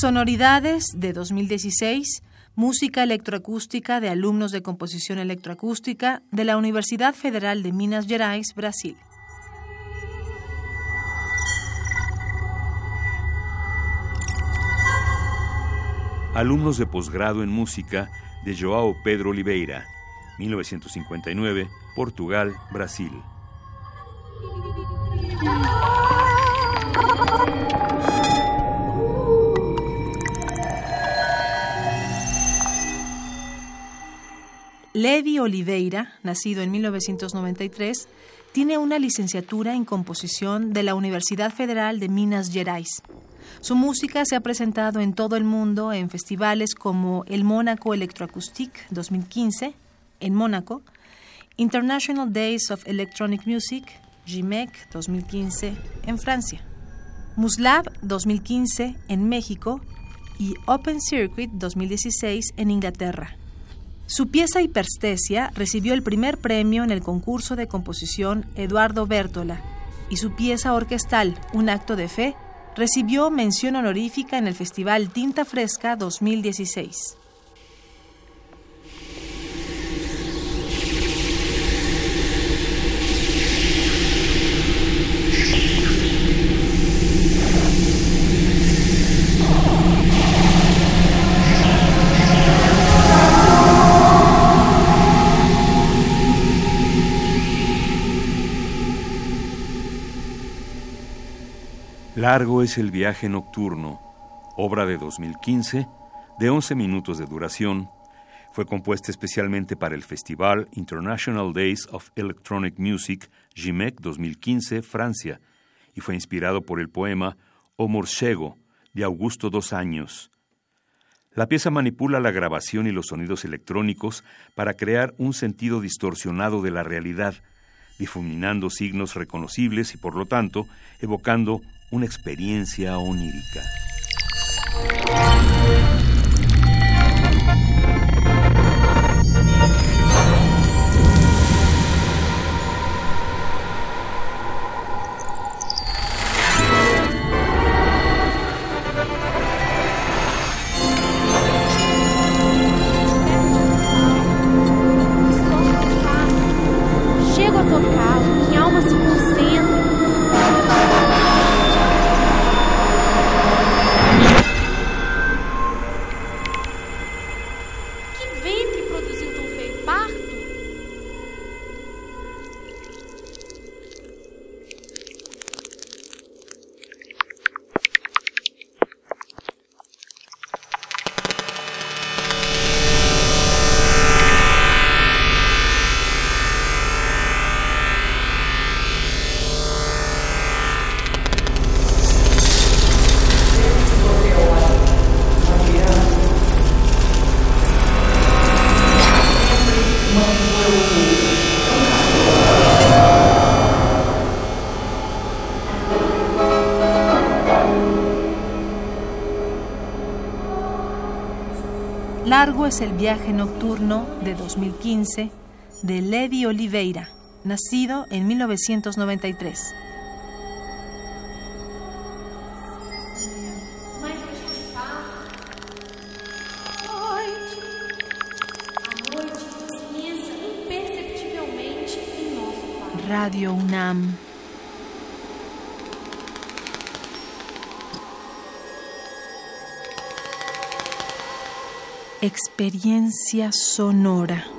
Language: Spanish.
Sonoridades de 2016, música electroacústica de alumnos de composición electroacústica de la Universidad Federal de Minas Gerais, Brasil. Alumnos de posgrado en música de Joao Pedro Oliveira, 1959, Portugal, Brasil. Levi Oliveira, nacido en 1993, tiene una licenciatura en composición de la Universidad Federal de Minas Gerais. Su música se ha presentado en todo el mundo en festivales como el Mónaco Electroacoustic 2015 en Mónaco, International Days of Electronic Music, GIMEC 2015 en Francia, Muslab 2015 en México y Open Circuit 2016 en Inglaterra. Su pieza Hiperstesia recibió el primer premio en el concurso de composición Eduardo Bertola y su pieza orquestal Un acto de fe recibió mención honorífica en el Festival Tinta Fresca 2016. Largo es el viaje nocturno, obra de 2015, de 11 minutos de duración. Fue compuesta especialmente para el Festival International Days of Electronic Music, GIMEC 2015, Francia, y fue inspirado por el poema O Morcego, de Augusto Dos Años. La pieza manipula la grabación y los sonidos electrónicos para crear un sentido distorsionado de la realidad, difuminando signos reconocibles y por lo tanto evocando una experiencia onírica. Largo es el viaje nocturno de 2015 de Levi Oliveira, nacido en 1993. Radio UNAM Experiencia sonora.